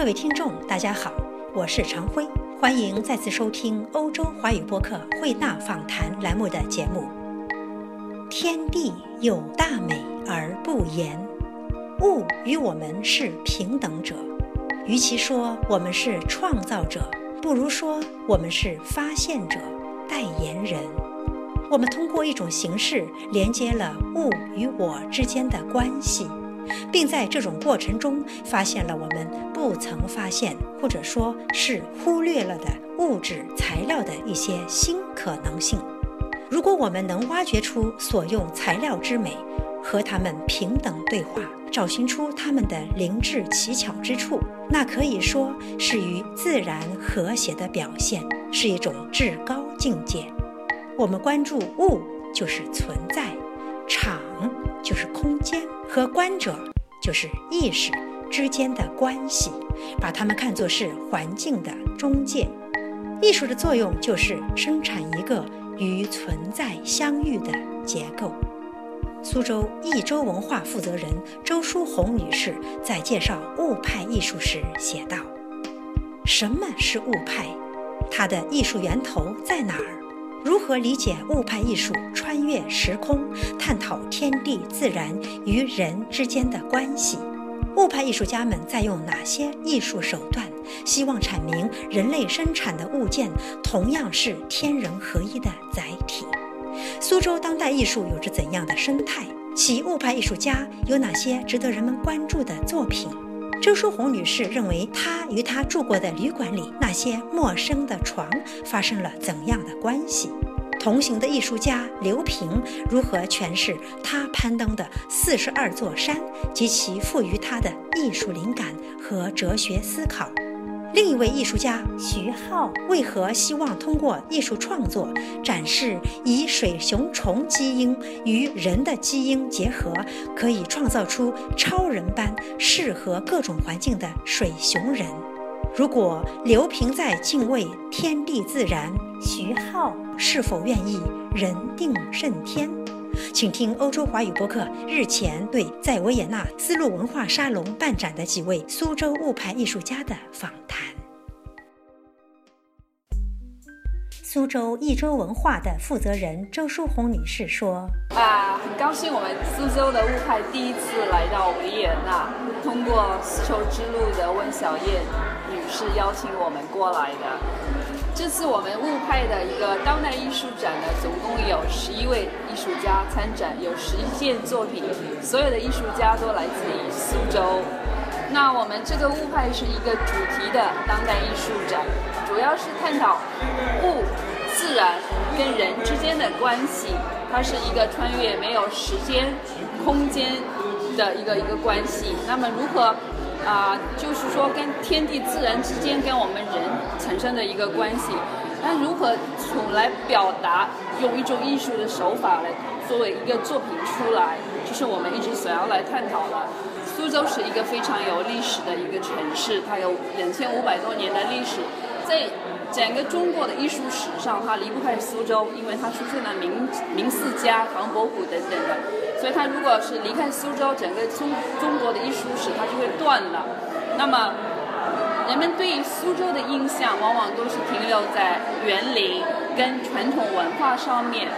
各位听众，大家好，我是常辉，欢迎再次收听欧洲华语播客慧纳访谈栏目的节目。天地有大美而不言，物与我们是平等者。与其说我们是创造者，不如说我们是发现者、代言人。我们通过一种形式连接了物与我之间的关系。并在这种过程中发现了我们不曾发现，或者说是忽略了的物质材料的一些新可能性。如果我们能挖掘出所用材料之美，和它们平等对话，找寻出它们的灵智奇巧之处，那可以说是与自然和谐的表现，是一种至高境界。我们关注物，就是存在；场就是空间。和观者就是意识之间的关系，把它们看作是环境的中介。艺术的作用就是生产一个与存在相遇的结构。苏州益州文化负责人周淑红女士在介绍物派艺术时写道：“什么是物派？它的艺术源头在哪儿？”如何理解物派艺术？穿越时空，探讨天地自然与人之间的关系。物派艺术家们在用哪些艺术手段？希望阐明人类生产的物件同样是天人合一的载体。苏州当代艺术有着怎样的生态？其物派艺术家有哪些值得人们关注的作品？周淑红女士认为，她与她住过的旅馆里那些陌生的床发生了怎样的关系？同行的艺术家刘平如何诠释他攀登的四十二座山及其赋予他的艺术灵感和哲学思考？另一位艺术家徐浩为何希望通过艺术创作展示以水熊虫基因与人的基因结合，可以创造出超人般适合各种环境的水熊人？如果刘平在敬畏天地自然，徐浩是否愿意人定胜天？请听欧洲华语播客日前对在维也纳丝路文化沙龙办展的几位苏州物派艺术家的访谈。苏州益州文化的负责人周淑红女士说：“啊，很高兴我们苏州的物派第一次来到维也纳，通过丝绸之路的温小燕女士邀请我们过来的。”这次我们物派的一个当代艺术展呢，总共有十一位艺术家参展，有十一件作品，所有的艺术家都来自于苏州。那我们这个物派是一个主题的当代艺术展，主要是探讨物、自然跟人之间的关系，它是一个穿越没有时间、空间的一个一个关系。那么如何？啊，就是说跟天地自然之间跟我们人产生的一个关系，那如何从来表达，用一种艺术的手法来作为一个作品出来，就是我们一直想要来探讨的。苏州是一个非常有历史的一个城市，它有两千五百多年的历史，在整个中国的艺术史上，它离不开苏州，因为它出现了名名四家、唐伯虎等等的。所以，它如果是离开苏州，整个中中国的艺术史它就会断了。那么，人们对于苏州的印象往往都是停留在园林跟传统文化上面，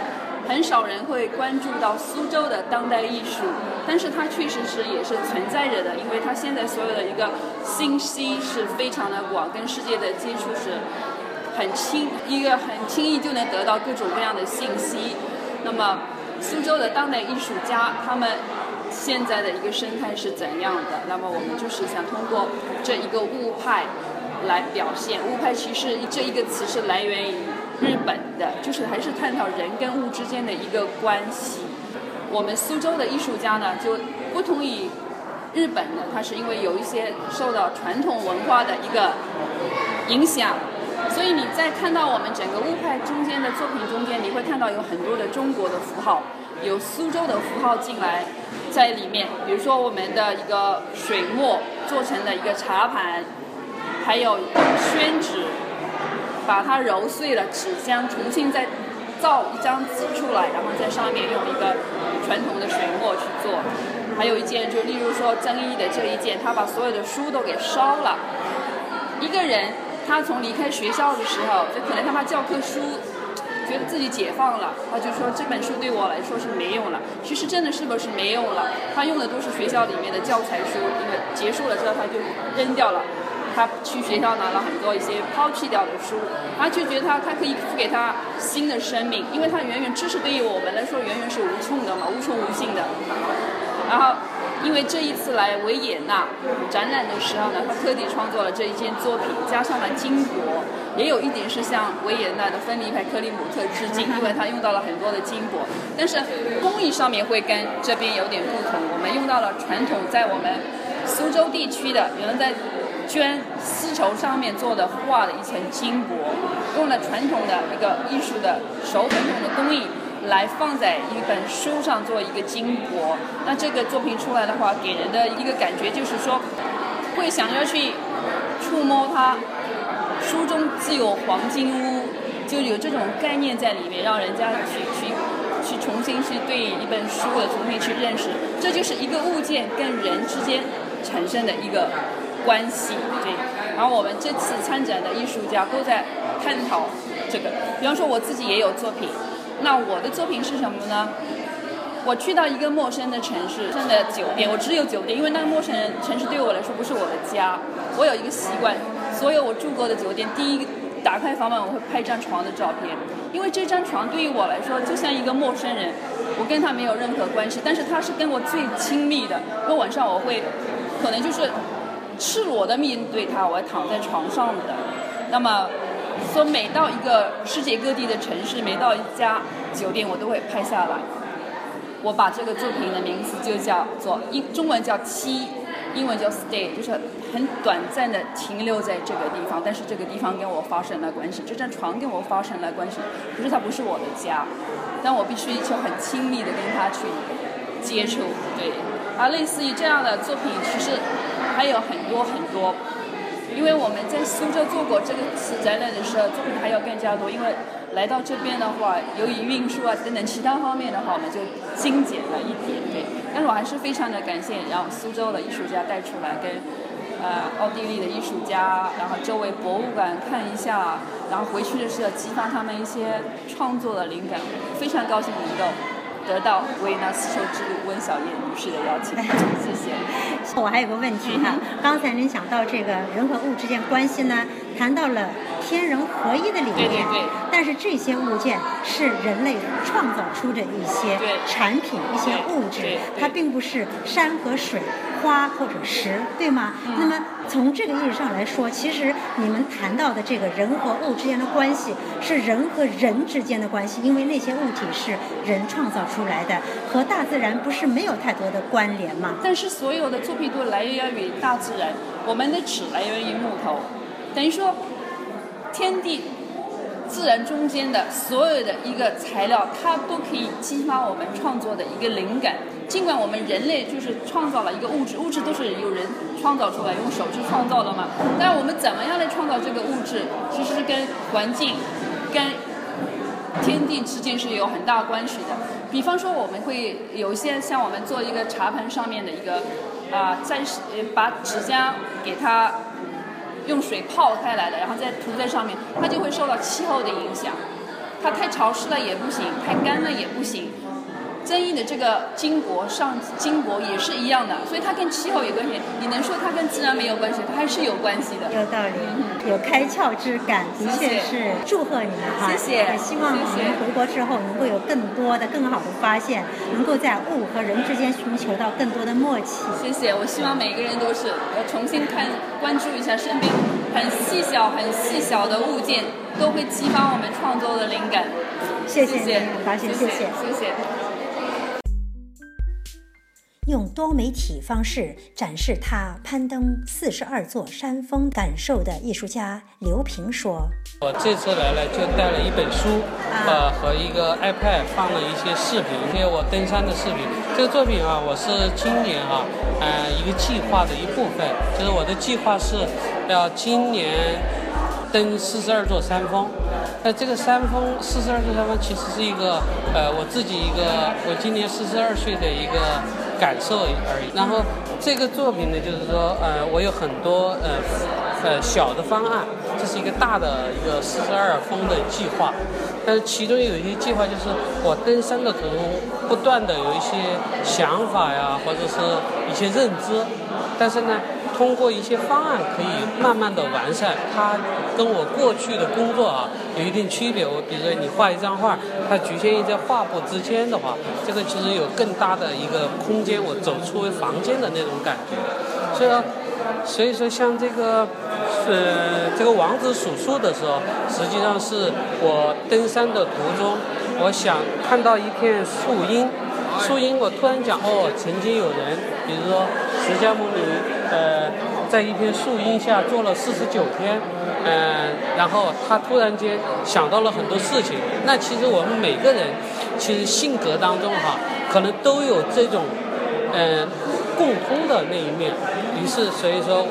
很少人会关注到苏州的当代艺术。但是它确实是也是存在着的，因为它现在所有的一个信息是非常的广，跟世界的接触是很轻，一个很轻易就能得到各种各样的信息。那么。苏州的当代艺术家，他们现在的一个生态是怎样的？那么我们就是想通过这一个物派来表现。物派其实这一个词是来源于日本的，就是还是探讨人跟物之间的一个关系。我们苏州的艺术家呢，就不同于日本的，他是因为有一些受到传统文化的一个影响。所以你在看到我们整个物派中间的作品中间，你会看到有很多的中国的符号，有苏州的符号进来在里面。比如说我们的一个水墨做成的一个茶盘，还有宣纸，把它揉碎了纸浆，重新再造一张纸出来，然后在上面用一个传统的水墨去做。还有一件就例如说曾毅的这一件，他把所有的书都给烧了。一个人他从离开学校的时候，就可能他把教科书。觉得自己解放了，他就说这本书对我来说是没用了。其实真的是不是没用了？他用的都是学校里面的教材书，因为结束了之后他就扔掉了。他去学校拿了很多一些抛弃掉的书，他就觉得他他可以赋给他新的生命，因为他远远知识对于我们来说远远是无穷的嘛，无穷无尽的。然后。因为这一次来维也纳展览的时候呢，他特地创作了这一件作品，加上了金箔，也有一点是向维也纳的分离派克里姆特致敬，因为他用到了很多的金箔，但是工艺上面会跟这边有点不同。我们用到了传统在我们苏州地区的有人在绢丝绸上面做的画的一层金箔，用了传统的一个艺术的手传统的工艺。来放在一本书上做一个金箔，那这个作品出来的话，给人的一个感觉就是说，会想要去触摸它，书中自有黄金屋，就有这种概念在里面，让人家去去去重新去对一本书的重新去认识，这就是一个物件跟人之间产生的一个关系，对。然后我们这次参展的艺术家都在探讨这个，比方说我自己也有作品。那我的作品是什么呢？我去到一个陌生的城市，陌生的酒店，我只有酒店，因为那个陌生人城市对我来说不是我的家。我有一个习惯，所有我住过的酒店，第一打开房门我会拍一张床的照片，因为这张床对于我来说就像一个陌生人，我跟他没有任何关系，但是他是跟我最亲密的。因为晚上我会可能就是赤裸的面对他，我躺在床上的。那么。说每到一个世界各地的城市，每到一家酒店，我都会拍下来。我把这个作品的名字就叫做英中文叫期，英文叫 stay，就是很短暂的停留在这个地方。但是这个地方跟我发生了关系，这张床跟我发生了关系。可是它不是我的家，但我必须就很亲密的跟他去接触。对，而类似于这样的作品，其实还有很多很多。因为我们在苏州做过这个次展览的时候，作品还要更加多。因为来到这边的话，由于运输啊等等其他方面的话，我们就精简了一点，对。但是我还是非常的感谢，让苏州的艺术家带出来，跟呃奥地利的艺术家，然后周围博物馆看一下，然后回去的时候激发他们一些创作的灵感，非常高兴能够。得到维也纳丝绸之路温小燕女士的邀请，谢谢。我还有个问题哈，刚才您讲到这个人和物之间关系呢，谈到了天人合一的理念，对对对。但是这些物件是人类创造出的一些产品，一些物质，它并不是山和水。花或者石，对吗？那么从这个意义上来说，其实你们谈到的这个人和物之间的关系，是人和人之间的关系，因为那些物体是人创造出来的，和大自然不是没有太多的关联吗？但是所有的作品都来源于大自然，我们的纸来源于木头，等于说天地。自然中间的所有的一个材料，它都可以激发我们创作的一个灵感。尽管我们人类就是创造了一个物质，物质都是有人创造出来，用手去创造的嘛。但我们怎么样来创造这个物质，其实是跟环境、跟天地之间是有很大关系的。比方说，我们会有一些像我们做一个茶盘上面的一个啊，在把纸浆给它。用水泡开来的，然后再涂在上面，它就会受到气候的影响。它太潮湿了也不行，太干了也不行。争议的这个金箔上金箔也是一样的，所以它跟气候有关系。你能说它跟自然没有关系？它还是有关系的。有道理，有开窍之感，的确是祝贺你们哈！谢谢。也希望你们回国之后能够有更多的、更好的发现，能够在物和人之间寻求到更多的默契。谢谢，我希望每个人都是要重新看、关注一下身边很细小、很细小的物件，都会激发我们创作的灵感。谢谢，很高兴，谢谢，谢谢。用多媒体方式展示他攀登四十二座山峰感受的艺术家刘平说：“我这次来了就带了一本书，呃，和一个 iPad 放了一些视频，一些我登山的视频。这个作品啊，我是今年啊，呃，一个计划的一部分。就是我的计划是要今年登四十二座山峰。那这个山峰四十二座山峰其实是一个，呃，我自己一个，我今年四十二岁的一个。”感受而已。然后这个作品呢，就是说，呃，我有很多呃呃小的方案，这是一个大的一个四十二峰的计划。但是其中有一些计划，就是我登山的途中不断的有一些想法呀，或者是一些认知，但是呢。通过一些方案可以慢慢的完善，它跟我过去的工作啊有一定区别。我比如说你画一张画，它局限于在画布之间的话，这个其实有更大的一个空间，我走出房间的那种感觉。所以说，所以说像这个，呃，这个王子数数的时候，实际上是我登山的途中，我想看到一片树荫，树荫我突然讲哦，曾经有人，比如说释迦牟尼。呃，在一片树荫下坐了四十九天，嗯，然后他突然间想到了很多事情。那其实我们每个人，其实性格当中哈，可能都有这种，嗯，共通的那一面。于是，所以说，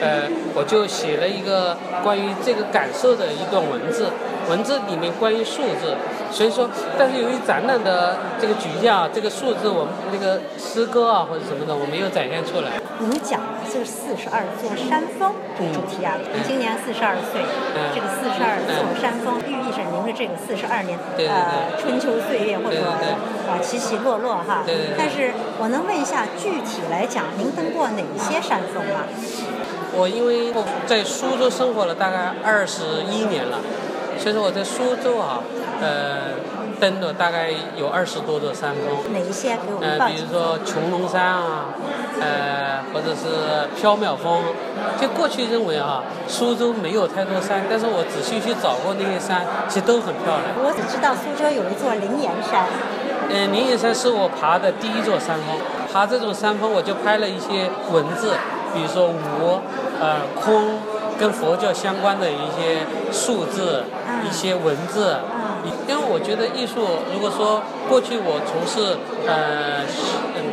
呃，我就写了一个关于这个感受的一段文字。文字里面关于数字，所以说，但是由于展览的这个局限啊，这个数字我们那个诗歌啊或者什么的，我没有展现出来。您讲的就是四十二座山峰这个主题啊，您今年四十二岁，这个四十二座山峰寓意着您的这个四十二年呃春秋岁月或者啊起起落落哈。对对对。但是我能问一下，具体来讲，您登过哪些山峰吗？我因为在苏州生活了大概二十一年了。所以说我在苏州啊，呃，登了大概有二十多座山峰。哪一些给我们呃，比如说穹窿山啊，呃，或者是缥缈峰。就过去认为啊，苏州没有太多山，但是我仔细去找过那些山，其实都很漂亮。我只知道苏州有一座灵岩山。嗯，灵岩山是我爬的第一座山峰。爬这种山峰，我就拍了一些文字，比如说无，呃，空。跟佛教相关的一些数字、一些文字，因为我觉得艺术，如果说过去我从事呃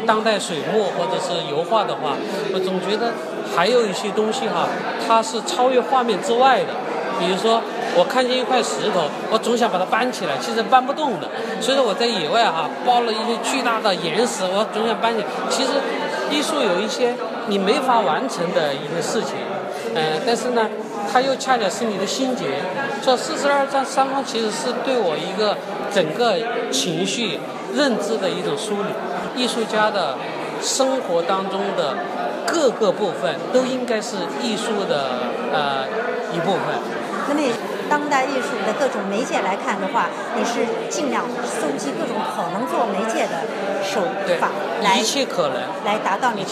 当代水墨或者是油画的话，我总觉得还有一些东西哈，它是超越画面之外的。比如说，我看见一块石头，我总想把它搬起来，其实搬不动的。所以说我在野外哈，包了一些巨大的岩石，我总想搬起来。其实艺术有一些你没法完成的一个事情。嗯，但是呢，它又恰恰是你的心结。说四十二张三方其实是对我一个整个情绪认知的一种梳理。艺术家的生活当中的各个部分都应该是艺术的呃一部分。那么，当代艺术的各种媒介来看的话，你是尽量搜集各种可能做媒介的手法，来一切可能来达到你的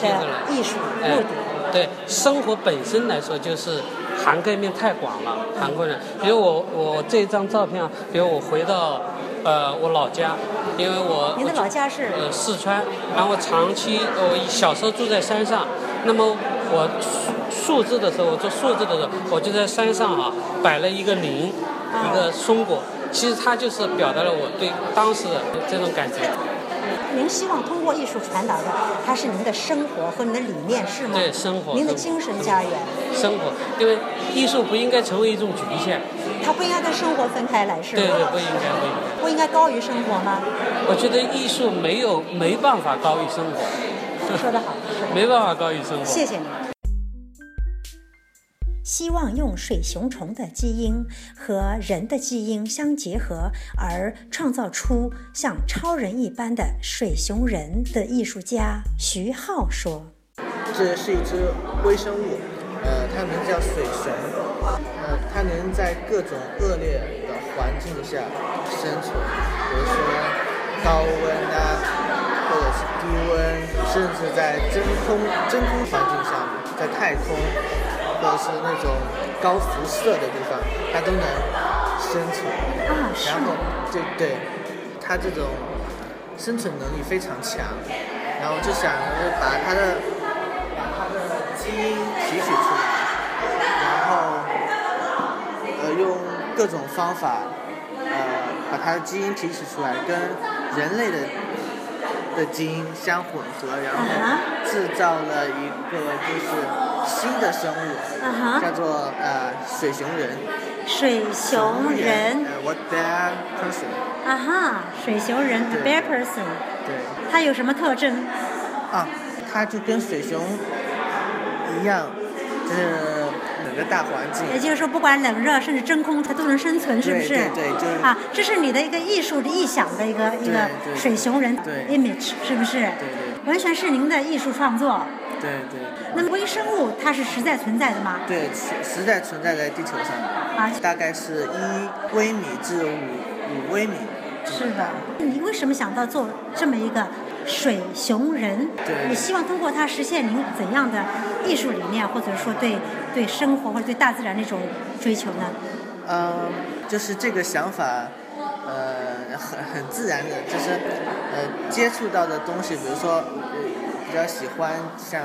艺术目的。对生活本身来说，就是涵盖面太广了，韩国人。比如我我这张照片啊，比如我回到呃我老家，因为我您的老家是呃四川，然后长期我小时候住在山上，那么我数字的时候，我做数字的时候，我就在山上啊摆了一个铃，一个松果，其实它就是表达了我对当时的这种感觉。您希望通过艺术传达的，它是您的生活和您的理念，是吗？对，生活。您的精神家园。生活，因为艺术不应该成为一种局限。它不应该跟生活分开来，是吗？对对，不应该，不应该。不应该高于生活吗？我觉得艺术没有没办法高于生活。说得好。没办法高于生活。谢谢您。希望用水熊虫的基因和人的基因相结合，而创造出像超人一般的水熊人的艺术家徐浩说：“这是一只微生物，呃，它名叫水熊，呃，它能在各种恶劣的环境下生存，比如说高温啊，或者是低温，甚至在真空真空环境下，在太空。”或者是那种高辐射的地方，它都能生存。啊，然后，就对，它这种生存能力非常强。然后就想着把它的把它的基因提取出来，然后呃用各种方法呃把它的基因提取出来，跟人类的的基因相混合，然后制造了一个就是。新的生物，叫做呃水熊人。水熊人。呃，What bear person？啊哈，水熊人，bear person。对。它有什么特征？啊，它就跟水熊一样，就是整个大环境。也就是说，不管冷热，甚至真空，它都能生存，是不是？对对对，就是啊，这是你的一个艺术的臆想的一个一个水熊人 image，是不是？对对完全是您的艺术创作。对对那么微生物它是实在存在的吗？对，实实在存在在地球上的，啊，大概是一微米至五五微米。是的。你为什么想到做这么一个水熊人？对你希望通过它实现您怎样的艺术理念，或者说对对生活或者对大自然的一种追求呢？嗯，就是这个想法，呃，很很自然的，就是呃接触到的东西，比如说呃比较喜欢像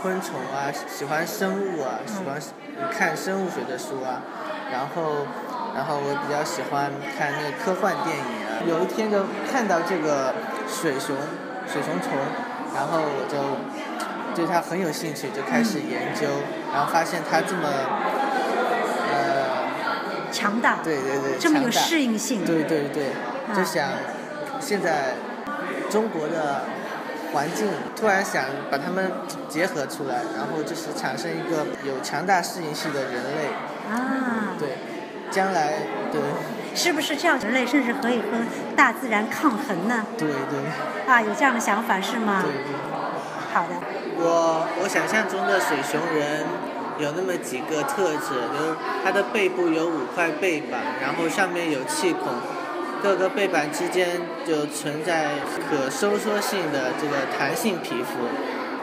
昆虫啊，喜欢生物啊，喜欢看生物学的书啊，然后然后我比较喜欢看那个科幻电影啊。有一天就看到这个水熊水熊虫，然后我就对它很有兴趣，就开始研究，然后发现它这么呃。强大，对对对，这么有适应性。对对对，啊就想现在中国的环境，突然想把它们结合出来，然后就是产生一个有强大适应性的人类。啊，对，将来对是不是这样？人类甚至可以和大自然抗衡呢？对对啊，有这样的想法是吗？对对，好的，我我想象中的水熊人。有那么几个特质，就是它的背部有五块背板，然后上面有气孔，各个背板之间就存在可收缩性的这个弹性皮肤，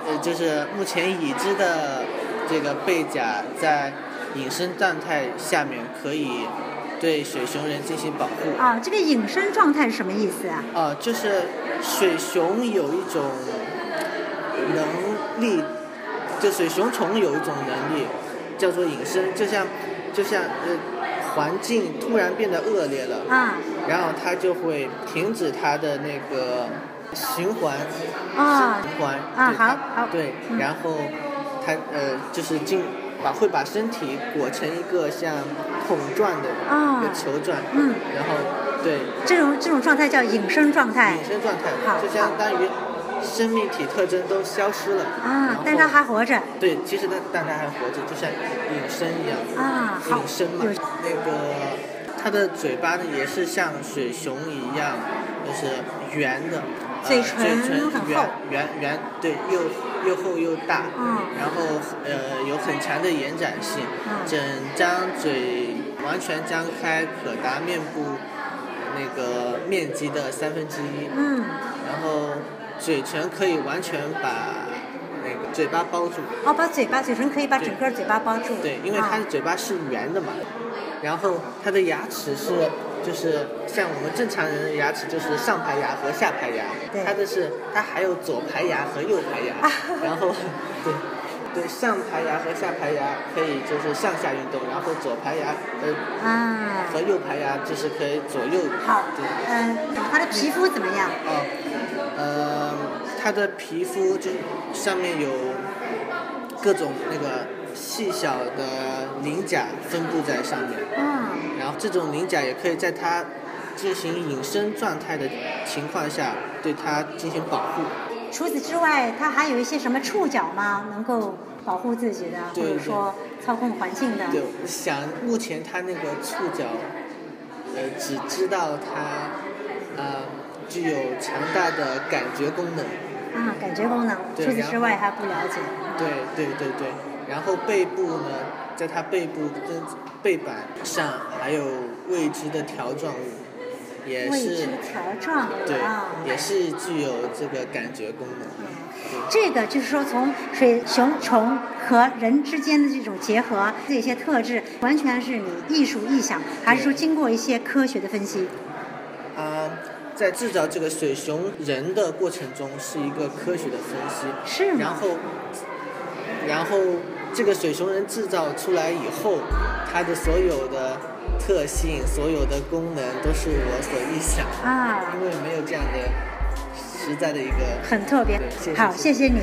呃，就是目前已知的这个背甲在隐身状态下面可以对水熊人进行保护。啊，这个隐身状态是什么意思啊？哦，就是水熊有一种能力。就水熊虫有一种能力，叫做隐身，就像，就像呃，环境突然变得恶劣了，啊，然后它就会停止它的那个循环，啊。循环，啊好好。对嗯，然后它呃就是进把会把身体裹成一个像桶状的啊。一个球状，嗯，然后对。这种这种状态叫隐身状态。隐身状态好，就相当于生命体特征都消失了，啊但它还活着。对，其实它但它还活着，就像隐身一样。啊，隐身嘛，那个它的嘴巴呢也是像水熊一样，就是圆的，呃、嘴唇嘴唇圆圆圆，对，又又厚又大，嗯。然后呃有很强的延展性，嗯。整张嘴完全张开，可达面部那个面积的三分之一，嗯，然后嘴唇可以完全把那个嘴巴包住。哦，把嘴巴嘴唇可以把整个嘴巴包住，对，因为它的啊嘴巴是圆的嘛，然后它的牙齿是就是像我们正常人的牙齿就是上排牙和下排牙对，它的是它还有左排牙和右排牙，然后 对。对，上排牙和下排牙可以就是上下运动，然后左排牙呃啊，和右排牙就是可以左右。好对，嗯，它的皮肤怎么样？哦，呃，它的皮肤就上面有各种那个细小的鳞甲分布在上面，嗯，然后这种鳞甲也可以在它进行隐身状态的情况下对它进行保护。除此之外，它还有一些什么触角吗？能够保护自己的，或对者说操控环境的？对，我想目前它那个触角，呃，只知道它，呃，具有强大的感觉功能。啊，感觉功能。除此之外还不了解。对对对对，然后背部呢，在它背部跟背板上还有未知的条状物，也未知是条状对啊，，也是具有这个感觉功能。这个就是说，从水熊虫和人之间的这种结合，这些特质，完全是你艺术臆想，还是说经过一些科学的分析？啊、在制造这个水熊人的过程中是一个科学的分析，是吗？然后，然后这个水熊人制造出来以后，它的所有的特性、所有的功能都是我所臆想的，啊，因为没有这样的实在的一个。很特别对谢。谢好，谢谢谢你。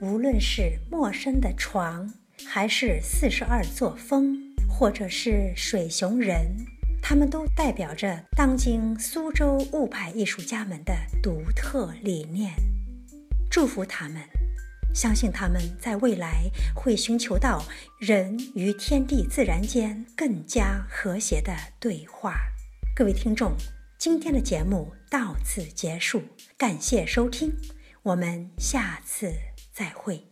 无论是陌生的床，还是四十二座峰，或者是水熊人，他们都代表着当今苏州物派艺术家们的独特理念。祝福他们，相信他们在未来会寻求到人与天地自然间更加和谐的对话。各位听众，今天的节目到此结束，感谢收听，我们下次再会。